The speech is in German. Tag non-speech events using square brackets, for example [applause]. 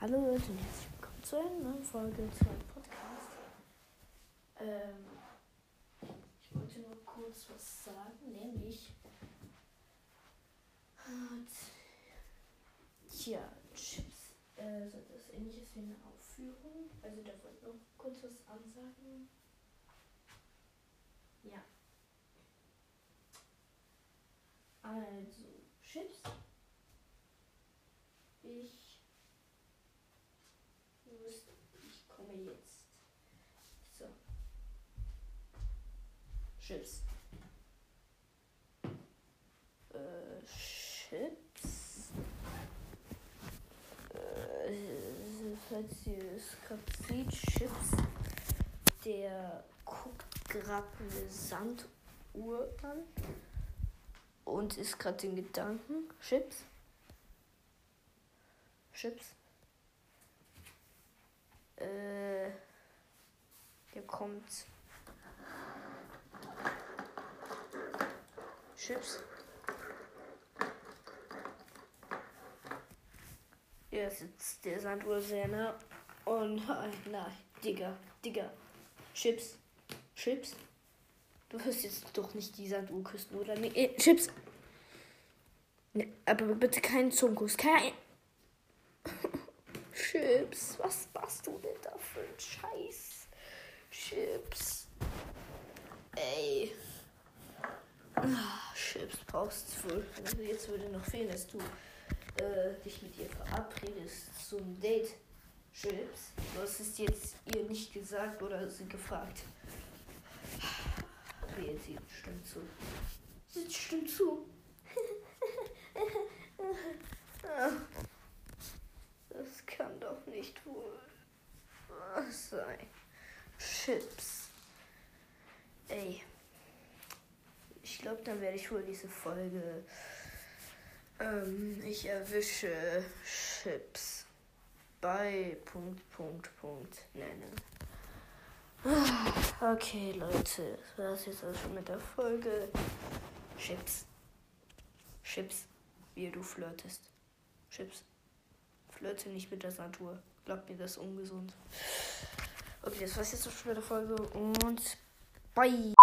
Hallo Leute und herzlich willkommen zu einer neuen Folge zu einem Podcast. Ähm, ich wollte nur kurz was sagen, nämlich tja, Chips äh, sind das ähnliches wie eine Aufführung. Also da wollte ich noch kurz was ansagen. Ja. Also, Chips. Ich komme jetzt. So. Chips. Äh, Chips. Äh, falls ihr es gerade seht, Chips. Der guckt gerade eine Sanduhr an und ist gerade in Gedanken. Chips. Chips. Äh, der kommt. Chips. Ja, sitzt der sehr nah. Und [laughs] na, Digga, Digga. Chips. Chips. Du wirst jetzt doch nicht die Sanduhr küssen, oder? Nee, äh, Chips. Nee, aber bitte keinen Zungenkuss. Kein. Chips. Was machst du denn da für ein Scheiß? Chips. Ey. Ah, Chips brauchst du wohl. Also jetzt würde noch fehlen, dass du äh, dich mit ihr verabredest zum Date. Chips. Du hast es jetzt ihr nicht gesagt oder sie gefragt. Okay, sie stimmt zu. Sie stimmt zu. [laughs] Das kann doch nicht wohl was sein. Chips. Ey. Ich glaube, dann werde ich wohl diese Folge. Ähm, ich erwische Chips bei Punkt, Punkt, Punkt nennen. Okay, Leute, das war es jetzt auch schon mit der Folge. Chips. Chips, wie du flirtest. Chips. Flirte nicht mit der Natur. Glaubt mir, das ist ungesund. Okay, das war's jetzt schon mit der Folge und bye.